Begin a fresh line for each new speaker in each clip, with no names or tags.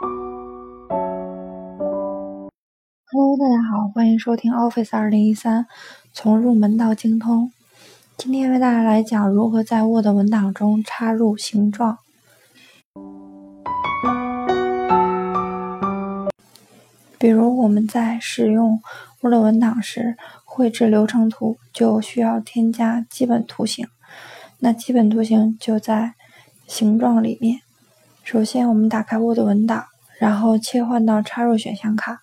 Hello，大家好，欢迎收听 Office 二零一三，从入门到精通。今天为大家来讲如何在 Word 文档中插入形状。比如我们在使用 Word 文档时，绘制流程图就需要添加基本图形。那基本图形就在形状里面。首先，我们打开 Word 文档，然后切换到插入选项卡，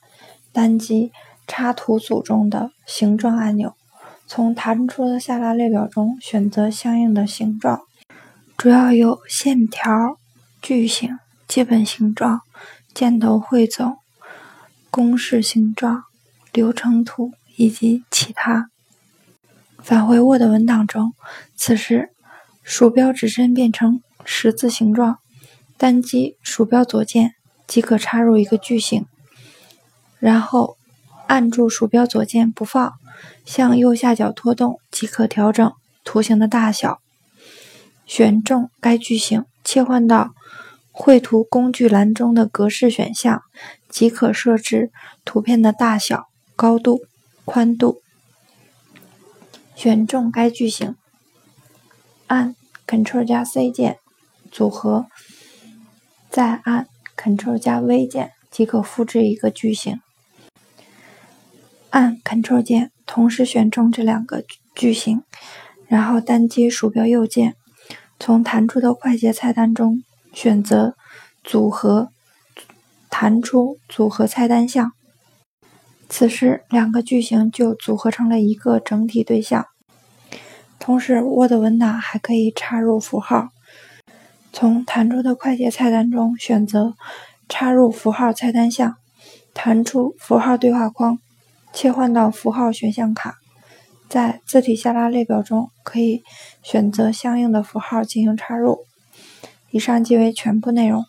单击插图组中的形状按钮，从弹出的下拉列表中选择相应的形状，主要有线条、矩形、基本形状、箭头汇总、公式形状、流程图以及其他。返回 Word 文档中，此时。鼠标指针变成十字形状，单击鼠标左键即可插入一个矩形，然后按住鼠标左键不放，向右下角拖动即可调整图形的大小。选中该矩形，切换到绘图工具栏中的格式选项，即可设置图片的大小、高度、宽度。选中该矩形。按 Ctrl 加 C 键组合，再按 Ctrl 加 V 键即可复制一个矩形。按 Ctrl 键同时选中这两个矩形，然后单击鼠标右键，从弹出的快捷菜单中选择组合，弹出组合菜单项。此时，两个矩形就组合成了一个整体对象。同时，Word 文档还可以插入符号。从弹出的快捷菜单中选择“插入符号”菜单项，弹出符号对话框，切换到符号选项卡，在字体下拉列表中可以选择相应的符号进行插入。以上即为全部内容。